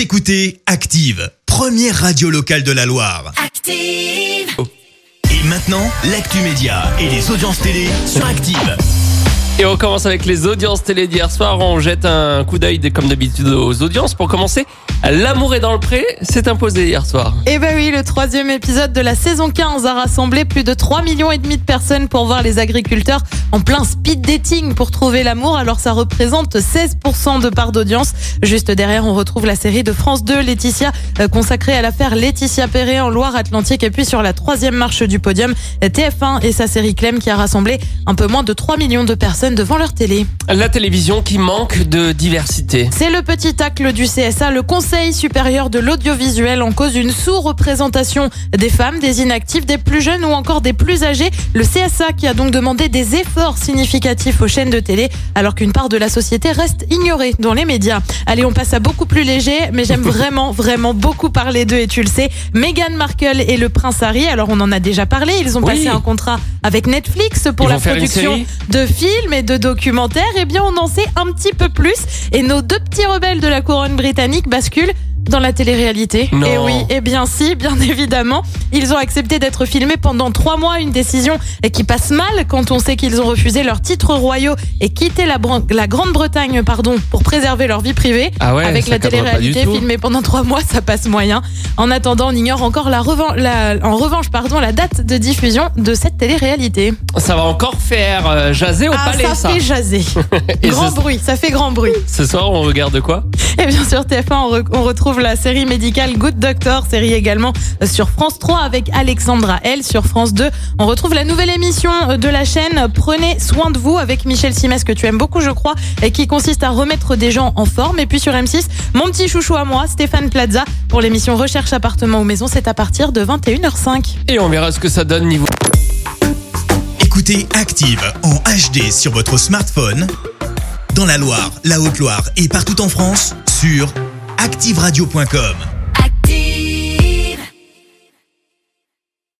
Vous écoutez Active, première radio locale de la Loire. Active. Et maintenant, l'actu média et les audiences télé sur Active. Et on commence avec les audiences télé d'hier soir. On jette un coup d'œil comme d'habitude aux audiences. Pour commencer, L'amour est dans le pré s'est imposé hier soir. Et ben oui, le troisième épisode de la saison 15 a rassemblé plus de 3 millions et demi de personnes pour voir les agriculteurs en plein speed dating pour trouver l'amour. Alors ça représente 16% de part d'audience. Juste derrière, on retrouve la série de France 2, Laetitia, euh, consacrée à l'affaire Laetitia Perret en Loire-Atlantique. Et puis sur la troisième marche du podium, TF1 et sa série Clem qui a rassemblé un peu moins de 3 millions de personnes devant leur télé. La télévision qui manque de diversité. C'est le petit tacle du CSA, le Conseil supérieur de l'audiovisuel en cause une sous-représentation des femmes, des inactifs, des plus jeunes ou encore des plus âgés. Le CSA qui a donc demandé des efforts significatifs aux chaînes de télé alors qu'une part de la société reste ignorée dans les médias. Allez, on passe à beaucoup plus léger, mais j'aime vraiment, vraiment beaucoup parler d'eux et tu le sais. Meghan Markle et le prince Harry, alors on en a déjà parlé, ils ont passé un contrat avec Netflix pour la production de films et de documentaires. Eh bien, on en sait un petit peu plus et nos deux petits rebelles de la couronne britannique basculent dans la télé-réalité. Et eh oui, et eh bien si, bien évidemment. Ils ont accepté d'être filmés pendant trois mois, une décision qui passe mal quand on sait qu'ils ont refusé leurs titres royaux et quitté la, la Grande-Bretagne pardon, pour préserver leur vie privée. Ah Avec la télé-réalité filmée pendant trois mois, ça passe moyen. En attendant, on ignore encore la, la en revanche pardon, la date de diffusion de cette télé-réalité. Ça va encore faire euh, jaser au ah, palais, ça. fait jaser. grand bruit, ça fait grand bruit. Ce soir, on regarde quoi? Et bien sûr, TF1, on retrouve la série médicale Good Doctor, série également sur France 3 avec Alexandra L. Sur France 2, on retrouve la nouvelle émission de la chaîne Prenez soin de vous avec Michel Simès que tu aimes beaucoup je crois et qui consiste à remettre des gens en forme. Et puis sur M6, mon petit chouchou à moi, Stéphane Plaza, pour l'émission Recherche appartement ou maison, c'est à partir de 21h05. Et on verra ce que ça donne niveau. Écoutez Active en HD sur votre smartphone, dans la Loire, la Haute-Loire et partout en France, sur activeradio.com.